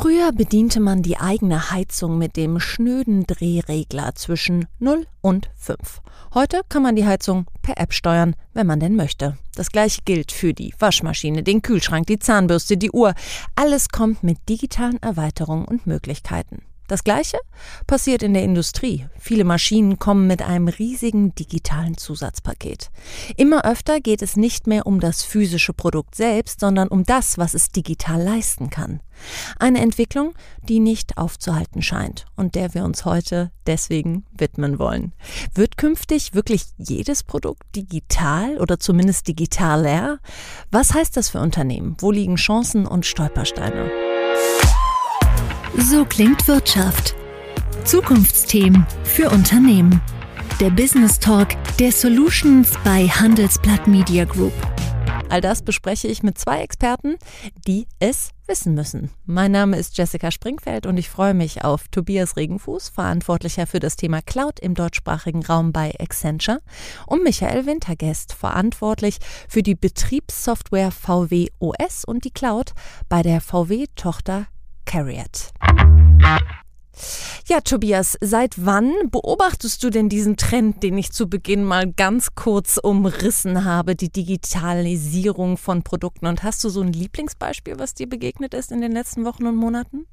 Früher bediente man die eigene Heizung mit dem schnöden Drehregler zwischen 0 und 5. Heute kann man die Heizung per App steuern, wenn man denn möchte. Das gleiche gilt für die Waschmaschine, den Kühlschrank, die Zahnbürste, die Uhr. Alles kommt mit digitalen Erweiterungen und Möglichkeiten. Das Gleiche passiert in der Industrie. Viele Maschinen kommen mit einem riesigen digitalen Zusatzpaket. Immer öfter geht es nicht mehr um das physische Produkt selbst, sondern um das, was es digital leisten kann. Eine Entwicklung, die nicht aufzuhalten scheint und der wir uns heute deswegen widmen wollen. Wird künftig wirklich jedes Produkt digital oder zumindest digitaler? Was heißt das für Unternehmen? Wo liegen Chancen und Stolpersteine? So klingt Wirtschaft. Zukunftsthemen für Unternehmen. Der Business Talk der Solutions bei Handelsblatt Media Group. All das bespreche ich mit zwei Experten, die es wissen müssen. Mein Name ist Jessica Springfeld und ich freue mich auf Tobias Regenfuß, Verantwortlicher für das Thema Cloud im deutschsprachigen Raum bei Accenture, und Michael Wintergest, verantwortlich für die Betriebssoftware VW OS und die Cloud bei der VW-Tochter Carriot. Ja, Tobias, seit wann beobachtest du denn diesen Trend, den ich zu Beginn mal ganz kurz umrissen habe, die Digitalisierung von Produkten? Und hast du so ein Lieblingsbeispiel, was dir begegnet ist in den letzten Wochen und Monaten?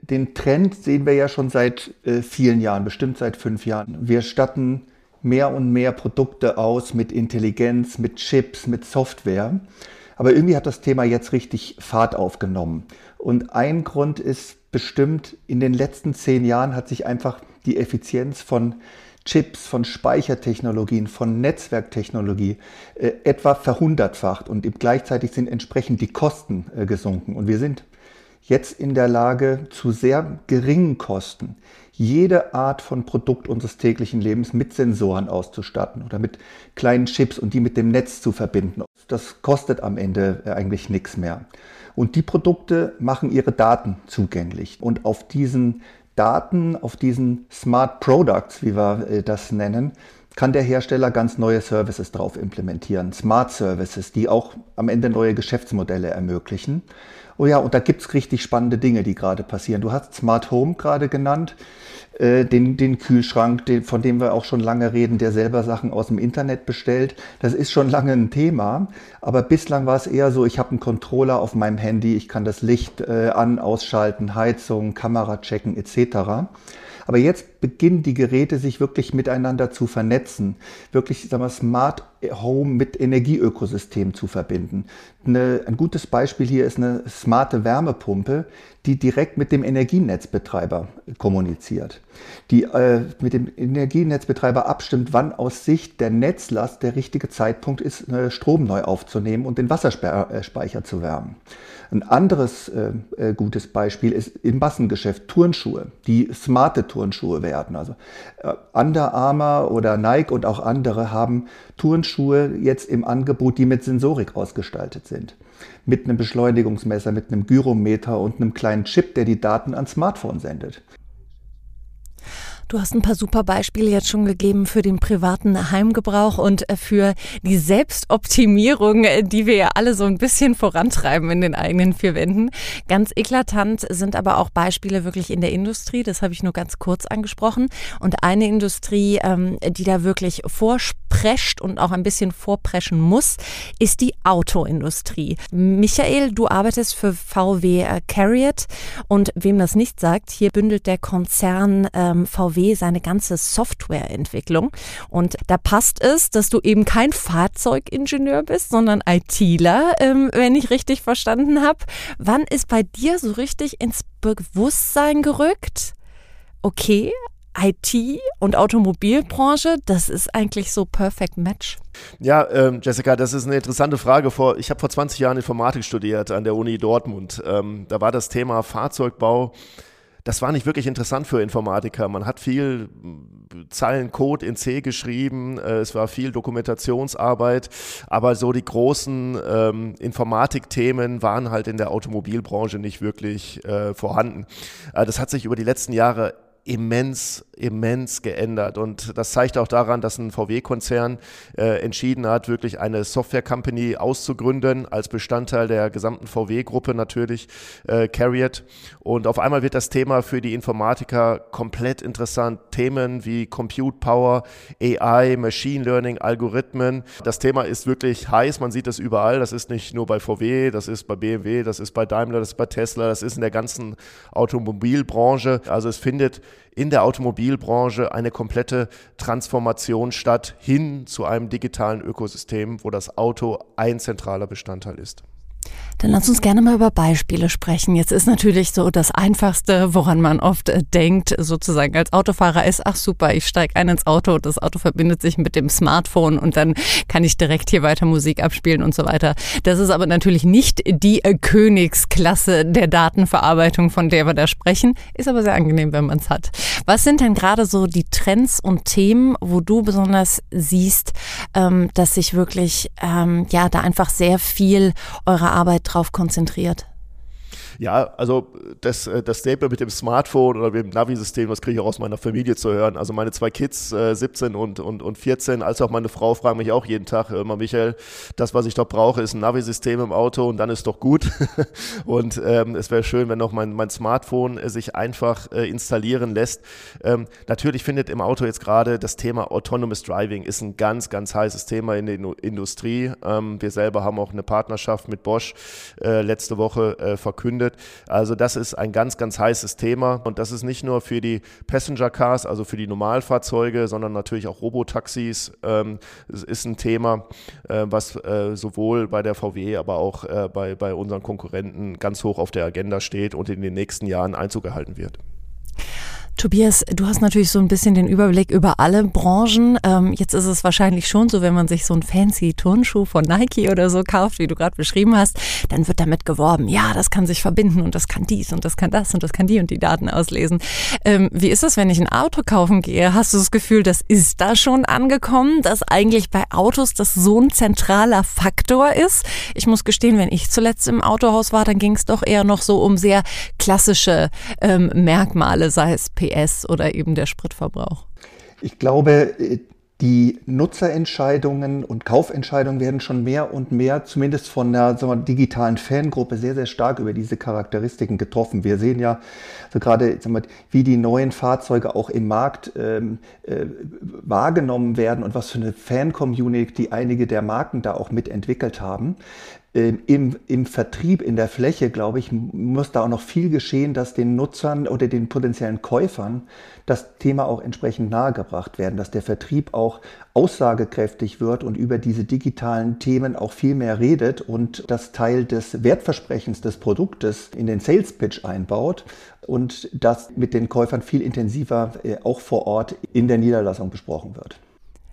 Den Trend sehen wir ja schon seit äh, vielen Jahren, bestimmt seit fünf Jahren. Wir statten mehr und mehr Produkte aus mit Intelligenz, mit Chips, mit Software. Aber irgendwie hat das Thema jetzt richtig Fahrt aufgenommen. Und ein Grund ist bestimmt, in den letzten zehn Jahren hat sich einfach die Effizienz von Chips, von Speichertechnologien, von Netzwerktechnologie äh, etwa verhundertfacht und gleichzeitig sind entsprechend die Kosten äh, gesunken. Und wir sind jetzt in der Lage, zu sehr geringen Kosten jede Art von Produkt unseres täglichen Lebens mit Sensoren auszustatten oder mit kleinen Chips und die mit dem Netz zu verbinden. Das kostet am Ende äh, eigentlich nichts mehr. Und die Produkte machen ihre Daten zugänglich. Und auf diesen Daten, auf diesen Smart Products, wie wir äh, das nennen, kann der Hersteller ganz neue Services drauf implementieren. Smart Services, die auch am Ende neue Geschäftsmodelle ermöglichen. Oh ja, und da gibt's richtig spannende Dinge, die gerade passieren. Du hast Smart Home gerade genannt, äh, den, den Kühlschrank, den, von dem wir auch schon lange reden, der selber Sachen aus dem Internet bestellt. Das ist schon lange ein Thema, aber bislang war es eher so, ich habe einen Controller auf meinem Handy, ich kann das Licht äh, an, ausschalten, Heizung, Kamera checken etc. Aber jetzt beginnen die Geräte sich wirklich miteinander zu vernetzen, wirklich sagen wir, Smart Home mit Energieökosystem zu verbinden. Eine, ein gutes Beispiel hier ist eine smarte Wärmepumpe, die direkt mit dem Energienetzbetreiber kommuniziert, die äh, mit dem Energienetzbetreiber abstimmt, wann aus Sicht der Netzlast der richtige Zeitpunkt ist, äh, Strom neu aufzunehmen und den Wasserspeicher zu wärmen. Ein anderes äh, äh, gutes Beispiel ist im Massengeschäft Turnschuhe, die smarte Turnschuhe werden. Also äh, Under Armour oder Nike und auch andere haben Turnschuhe jetzt im Angebot, die mit Sensorik ausgestaltet sind. Mit einem Beschleunigungsmesser, mit einem Gyrometer und einem kleinen Chip, der die Daten ans Smartphone sendet. Du hast ein paar super Beispiele jetzt schon gegeben für den privaten Heimgebrauch und äh, für die Selbstoptimierung, äh, die wir ja alle so ein bisschen vorantreiben in den eigenen vier Wänden. Ganz eklatant sind aber auch Beispiele wirklich in der Industrie. Das habe ich nur ganz kurz angesprochen. Und eine Industrie, ähm, die da wirklich vorsprescht und auch ein bisschen vorpreschen muss, ist die Autoindustrie. Michael, du arbeitest für VW äh, Carriot und wem das nicht sagt, hier bündelt der Konzern ähm, VW seine ganze Softwareentwicklung. Und da passt es, dass du eben kein Fahrzeugingenieur bist, sondern ITler, ähm, wenn ich richtig verstanden habe. Wann ist bei dir so richtig ins Bewusstsein gerückt? Okay, IT und Automobilbranche, das ist eigentlich so Perfect Match. Ja, ähm, Jessica, das ist eine interessante Frage. Vor, ich habe vor 20 Jahren Informatik studiert an der Uni Dortmund. Ähm, da war das Thema Fahrzeugbau das war nicht wirklich interessant für Informatiker. Man hat viel hm, Zeilen Code in C geschrieben, äh, es war viel Dokumentationsarbeit, aber so die großen ähm, Informatikthemen waren halt in der Automobilbranche nicht wirklich äh, vorhanden. Äh, das hat sich über die letzten Jahre immens, immens geändert. Und das zeigt auch daran, dass ein VW-Konzern äh, entschieden hat, wirklich eine Software-Company auszugründen, als Bestandteil der gesamten VW-Gruppe natürlich, äh, Carriot. Und auf einmal wird das Thema für die Informatiker komplett interessant. Themen wie Compute Power, AI, Machine Learning, Algorithmen. Das Thema ist wirklich heiß. Man sieht das überall. Das ist nicht nur bei VW, das ist bei BMW, das ist bei Daimler, das ist bei Tesla, das ist in der ganzen Automobilbranche. Also es findet in der Automobilbranche eine komplette Transformation statt hin zu einem digitalen Ökosystem, wo das Auto ein zentraler Bestandteil ist. Dann lass uns gerne mal über Beispiele sprechen. Jetzt ist natürlich so das Einfachste, woran man oft äh, denkt, sozusagen als Autofahrer ist, ach super, ich steige ein ins Auto, das Auto verbindet sich mit dem Smartphone und dann kann ich direkt hier weiter Musik abspielen und so weiter. Das ist aber natürlich nicht die äh, Königsklasse der Datenverarbeitung, von der wir da sprechen. Ist aber sehr angenehm, wenn man es hat. Was sind denn gerade so die Trends und Themen, wo du besonders siehst, ähm, dass sich wirklich, ähm, ja, da einfach sehr viel eurer Arbeit drauf konzentriert? Ja, also das, äh, das Statement mit dem Smartphone oder mit dem Navi-System, das kriege ich auch aus meiner Familie zu hören. Also meine zwei Kids, äh, 17 und, und, und 14, als auch meine Frau fragen mich auch jeden Tag immer, Michael, das, was ich doch brauche, ist ein Navi-System im Auto und dann ist doch gut. und ähm, es wäre schön, wenn noch mein, mein Smartphone äh, sich einfach äh, installieren lässt. Ähm, natürlich findet im Auto jetzt gerade das Thema Autonomous Driving ist ein ganz, ganz heißes Thema in der Industrie. Ähm, wir selber haben auch eine Partnerschaft mit Bosch äh, letzte Woche äh, verkündet findet. Also das ist ein ganz, ganz heißes Thema und das ist nicht nur für die Passenger Cars, also für die Normalfahrzeuge, sondern natürlich auch Robotaxis. Ähm, ist ein Thema, äh, was äh, sowohl bei der VW, aber auch äh, bei, bei unseren Konkurrenten ganz hoch auf der Agenda steht und in den nächsten Jahren Einzug erhalten wird. Tobias, du hast natürlich so ein bisschen den Überblick über alle Branchen. Ähm, jetzt ist es wahrscheinlich schon so, wenn man sich so einen fancy Turnschuh von Nike oder so kauft, wie du gerade beschrieben hast, dann wird damit geworben, ja, das kann sich verbinden und das kann dies und das kann das und das kann die und die Daten auslesen. Ähm, wie ist es, wenn ich ein Auto kaufen gehe? Hast du das Gefühl, das ist da schon angekommen, dass eigentlich bei Autos das so ein zentraler Faktor ist? Ich muss gestehen, wenn ich zuletzt im Autohaus war, dann ging es doch eher noch so um sehr klassische ähm, Merkmale, sei es PS oder eben der Spritverbrauch? Ich glaube, äh, die Nutzerentscheidungen und Kaufentscheidungen werden schon mehr und mehr, zumindest von der wir, digitalen Fangruppe, sehr, sehr stark über diese Charakteristiken getroffen. Wir sehen ja so gerade, wir, wie die neuen Fahrzeuge auch im Markt ähm, äh, wahrgenommen werden und was für eine Fan-Community einige der Marken da auch mitentwickelt haben. Ähm, im, im Vertrieb, in der Fläche, glaube ich, muss da auch noch viel geschehen, dass den Nutzern oder den potenziellen Käufern das Thema auch entsprechend nahegebracht werden, dass der Vertrieb auch aussagekräftig wird und über diese digitalen Themen auch viel mehr redet und das Teil des Wertversprechens des Produktes in den Sales Pitch einbaut und das mit den Käufern viel intensiver äh, auch vor Ort in der Niederlassung besprochen wird.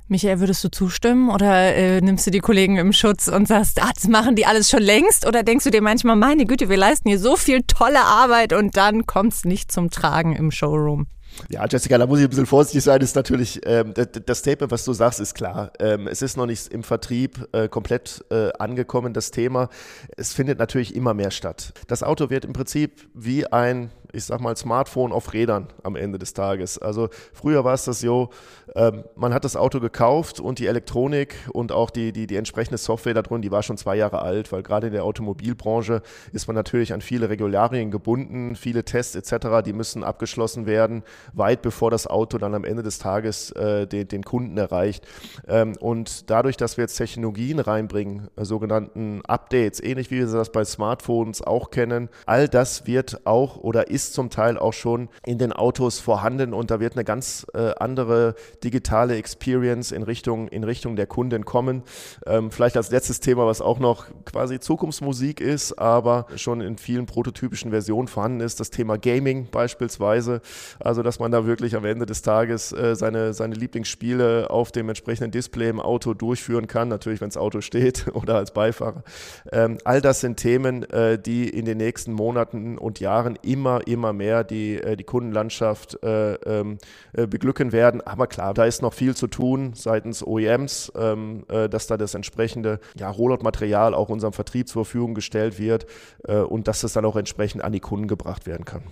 Michael, würdest du zustimmen oder äh, nimmst du die Kollegen im Schutz und sagst, ah, das machen die alles schon längst? Oder denkst du dir manchmal, meine Güte, wir leisten hier so viel tolle Arbeit und dann kommt es nicht zum Tragen im Showroom? Ja, Jessica, da muss ich ein bisschen vorsichtig sein, ist natürlich, ähm, das Statement, was du sagst, ist klar. Ähm, es ist noch nicht im Vertrieb äh, komplett äh, angekommen, das Thema. Es findet natürlich immer mehr statt. Das Auto wird im Prinzip wie ein, ich sag mal, Smartphone auf Rädern am Ende des Tages. Also früher war es das so, ähm, man hat das Auto gekauft und die Elektronik und auch die, die, die entsprechende Software da drin, die war schon zwei Jahre alt, weil gerade in der Automobilbranche ist man natürlich an viele Regularien gebunden, viele Tests etc., die müssen abgeschlossen werden weit bevor das Auto dann am Ende des Tages äh, den, den, Kunden erreicht. Ähm, und dadurch, dass wir jetzt Technologien reinbringen, äh, sogenannten Updates, ähnlich wie wir das bei Smartphones auch kennen, all das wird auch oder ist zum Teil auch schon in den Autos vorhanden und da wird eine ganz äh, andere digitale Experience in Richtung, in Richtung der Kunden kommen. Ähm, vielleicht als letztes Thema, was auch noch quasi Zukunftsmusik ist, aber schon in vielen prototypischen Versionen vorhanden ist, das Thema Gaming beispielsweise. Also, dass man da wirklich am Ende des Tages äh, seine, seine Lieblingsspiele auf dem entsprechenden Display im Auto durchführen kann, natürlich wenn das Auto steht oder als Beifahrer. Ähm, all das sind Themen, äh, die in den nächsten Monaten und Jahren immer, immer mehr die, äh, die Kundenlandschaft äh, ähm, äh, beglücken werden. Aber klar, da ist noch viel zu tun seitens OEMs, ähm, äh, dass da das entsprechende ja, Rollout-Material auch unserem Vertrieb zur Verfügung gestellt wird und dass das dann auch entsprechend an die Kunden gebracht werden kann.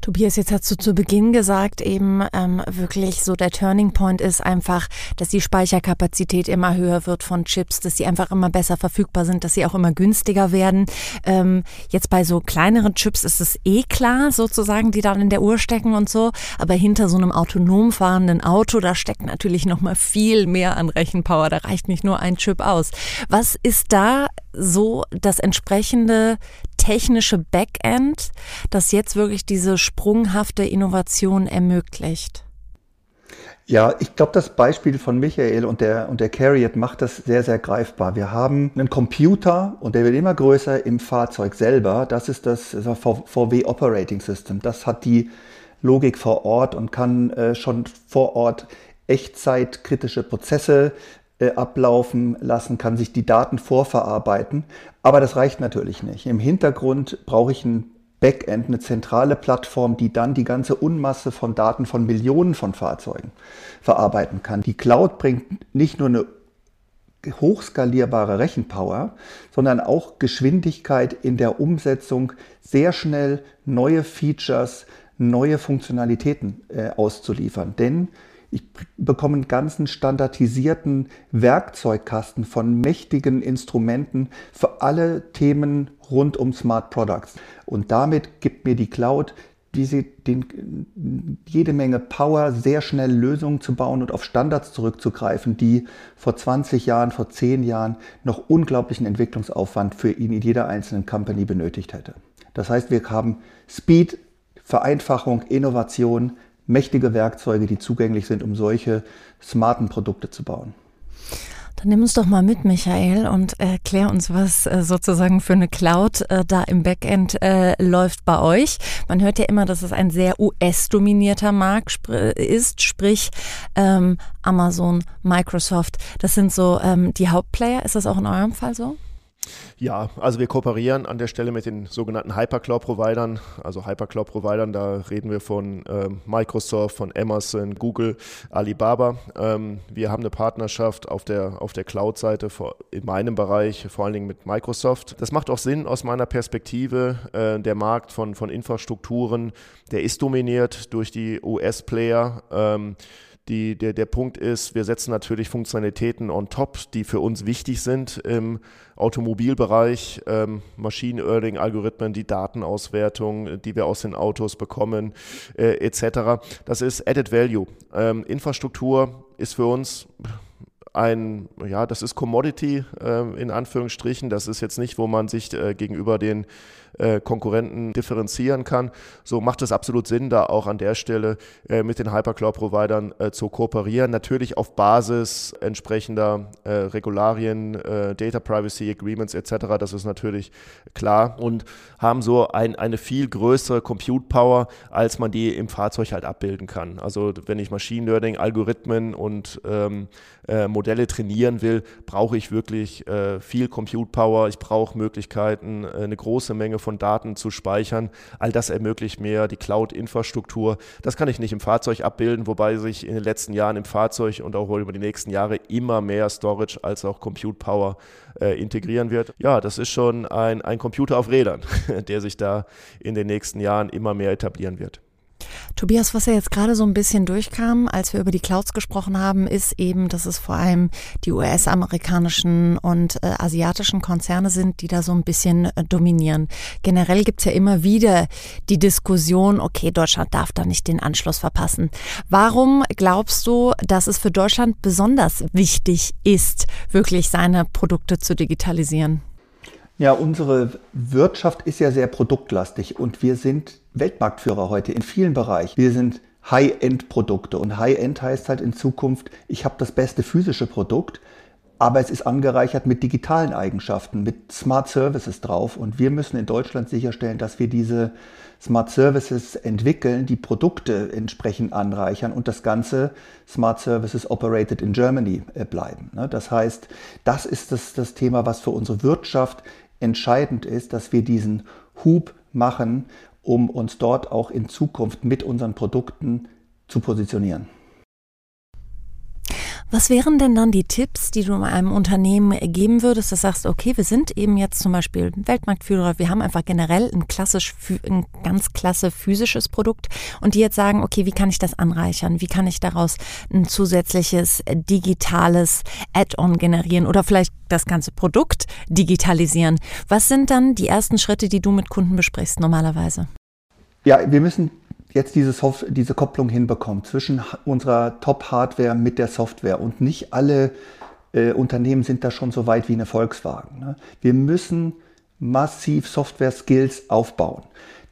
Tobias, jetzt hast du zu Beginn gesagt, eben ähm, wirklich so der Turning Point ist einfach, dass die Speicherkapazität immer höher wird von Chips, dass sie einfach immer besser verfügbar sind, dass sie auch immer günstiger werden. Ähm, jetzt bei so kleineren Chips ist es eh klar, sozusagen, die dann in der Uhr stecken und so. Aber hinter so einem autonom fahrenden Auto, da steckt natürlich noch mal viel mehr an Rechenpower. Da reicht nicht nur ein Chip aus. Was ist da so das entsprechende technische Backend, das jetzt wirklich diese sprunghafte Innovation ermöglicht? Ja, ich glaube, das Beispiel von Michael und der, und der Carriot macht das sehr, sehr greifbar. Wir haben einen Computer und der wird immer größer im Fahrzeug selber. Das ist das VW Operating System. Das hat die Logik vor Ort und kann äh, schon vor Ort echtzeitkritische Prozesse äh, ablaufen lassen, kann sich die Daten vorverarbeiten. Aber das reicht natürlich nicht. Im Hintergrund brauche ich ein Backend, eine zentrale Plattform, die dann die ganze Unmasse von Daten von Millionen von Fahrzeugen verarbeiten kann. Die Cloud bringt nicht nur eine hochskalierbare Rechenpower, sondern auch Geschwindigkeit in der Umsetzung, sehr schnell neue Features, neue Funktionalitäten äh, auszuliefern. Denn ich bekomme einen ganzen standardisierten Werkzeugkasten von mächtigen Instrumenten für alle Themen rund um Smart Products. Und damit gibt mir die Cloud diese, den, jede Menge Power, sehr schnell Lösungen zu bauen und auf Standards zurückzugreifen, die vor 20 Jahren, vor 10 Jahren noch unglaublichen Entwicklungsaufwand für ihn in jeder einzelnen Company benötigt hätte. Das heißt, wir haben Speed, Vereinfachung, Innovation, mächtige Werkzeuge, die zugänglich sind, um solche smarten Produkte zu bauen. Dann nimm uns doch mal mit, Michael, und erklär uns, was äh, sozusagen für eine Cloud äh, da im Backend äh, läuft bei euch. Man hört ja immer, dass es ein sehr US-dominierter Markt ist, sprich ähm, Amazon, Microsoft. Das sind so ähm, die Hauptplayer. Ist das auch in eurem Fall so? Ja, also wir kooperieren an der Stelle mit den sogenannten Hypercloud-Providern. Also Hypercloud-Providern, da reden wir von äh, Microsoft, von Amazon, Google, Alibaba. Ähm, wir haben eine Partnerschaft auf der, auf der Cloud-Seite in meinem Bereich, vor allen Dingen mit Microsoft. Das macht auch Sinn aus meiner Perspektive. Äh, der Markt von, von Infrastrukturen, der ist dominiert durch die US-Player. Ähm, die, der, der Punkt ist, wir setzen natürlich Funktionalitäten on top, die für uns wichtig sind im Automobilbereich, ähm, Machine Learning, Algorithmen, die Datenauswertung, die wir aus den Autos bekommen, äh, etc. Das ist Added Value. Ähm, Infrastruktur ist für uns ein, ja, das ist Commodity äh, in Anführungsstrichen. Das ist jetzt nicht, wo man sich äh, gegenüber den äh, Konkurrenten differenzieren kann. So macht es absolut Sinn, da auch an der Stelle äh, mit den Hypercloud-Providern äh, zu kooperieren. Natürlich auf Basis entsprechender äh, Regularien, Data Privacy Agreements etc. Das ist natürlich klar und haben so ein, eine viel größere Compute Power, als man die im Fahrzeug halt abbilden kann. Also wenn ich Machine Learning, Algorithmen und ähm, Modelle trainieren will, brauche ich wirklich äh, viel Compute Power. Ich brauche Möglichkeiten, äh, eine große Menge von Daten zu speichern. All das ermöglicht mir die Cloud-Infrastruktur. Das kann ich nicht im Fahrzeug abbilden, wobei sich in den letzten Jahren im Fahrzeug und auch über die nächsten Jahre immer mehr Storage als auch Compute Power äh, integrieren wird. Ja, das ist schon ein, ein Computer auf Rädern, der sich da in den nächsten Jahren immer mehr etablieren wird. Tobias, was ja jetzt gerade so ein bisschen durchkam, als wir über die Clouds gesprochen haben, ist eben, dass es vor allem die US-amerikanischen und äh, asiatischen Konzerne sind, die da so ein bisschen äh, dominieren. Generell gibt's ja immer wieder die Diskussion, okay, Deutschland darf da nicht den Anschluss verpassen. Warum glaubst du, dass es für Deutschland besonders wichtig ist, wirklich seine Produkte zu digitalisieren? Ja, unsere Wirtschaft ist ja sehr produktlastig und wir sind Weltmarktführer heute in vielen Bereichen. Wir sind High-End-Produkte und High-End heißt halt in Zukunft, ich habe das beste physische Produkt, aber es ist angereichert mit digitalen Eigenschaften, mit Smart Services drauf und wir müssen in Deutschland sicherstellen, dass wir diese Smart Services entwickeln, die Produkte entsprechend anreichern und das Ganze Smart Services operated in Germany äh, bleiben. Ne? Das heißt, das ist das, das Thema, was für unsere Wirtschaft entscheidend ist, dass wir diesen Hub machen, um uns dort auch in Zukunft mit unseren Produkten zu positionieren. Was wären denn dann die Tipps, die du einem Unternehmen geben würdest, dass sagst, okay, wir sind eben jetzt zum Beispiel Weltmarktführer, wir haben einfach generell ein klassisch, ein ganz klasse physisches Produkt und die jetzt sagen, okay, wie kann ich das anreichern? Wie kann ich daraus ein zusätzliches digitales Add-on generieren oder vielleicht das ganze Produkt digitalisieren? Was sind dann die ersten Schritte, die du mit Kunden besprichst normalerweise? Ja, wir müssen jetzt diese, Soft diese Kopplung hinbekommen zwischen unserer Top-Hardware mit der Software. Und nicht alle äh, Unternehmen sind da schon so weit wie eine Volkswagen. Ne? Wir müssen massiv Software-Skills aufbauen.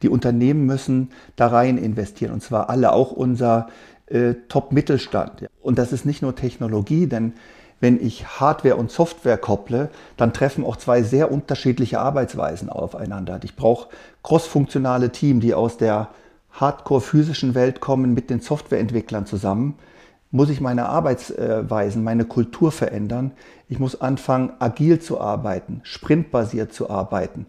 Die Unternehmen müssen da rein investieren und zwar alle, auch unser äh, Top-Mittelstand. Und das ist nicht nur Technologie, denn wenn ich Hardware und Software kopple, dann treffen auch zwei sehr unterschiedliche Arbeitsweisen aufeinander. Ich brauche crossfunktionale Team, die aus der hardcore-physischen Welt kommen mit den Softwareentwicklern zusammen, muss ich meine Arbeitsweisen, meine Kultur verändern. Ich muss anfangen, agil zu arbeiten, sprintbasiert zu arbeiten,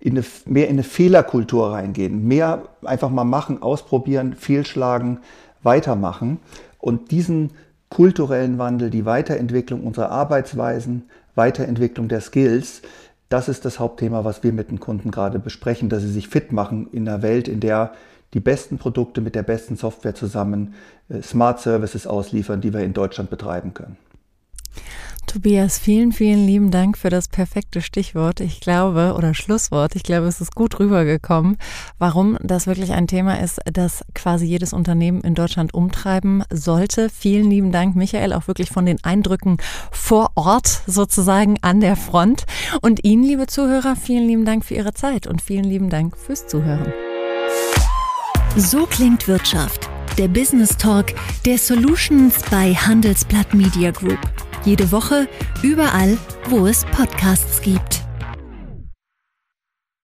in eine, mehr in eine Fehlerkultur reingehen, mehr einfach mal machen, ausprobieren, fehlschlagen, weitermachen. Und diesen kulturellen Wandel, die Weiterentwicklung unserer Arbeitsweisen, Weiterentwicklung der Skills, das ist das Hauptthema, was wir mit den Kunden gerade besprechen, dass sie sich fit machen in einer Welt, in der die besten Produkte mit der besten Software zusammen äh, Smart Services ausliefern, die wir in Deutschland betreiben können. Tobias, vielen, vielen lieben Dank für das perfekte Stichwort. Ich glaube, oder Schlusswort, ich glaube, es ist gut rübergekommen, warum das wirklich ein Thema ist, das quasi jedes Unternehmen in Deutschland umtreiben sollte. Vielen lieben Dank, Michael, auch wirklich von den Eindrücken vor Ort sozusagen an der Front. Und Ihnen, liebe Zuhörer, vielen lieben Dank für Ihre Zeit und vielen lieben Dank fürs Zuhören. So klingt Wirtschaft. Der Business Talk der Solutions bei Handelsblatt Media Group. Jede Woche, überall, wo es Podcasts gibt.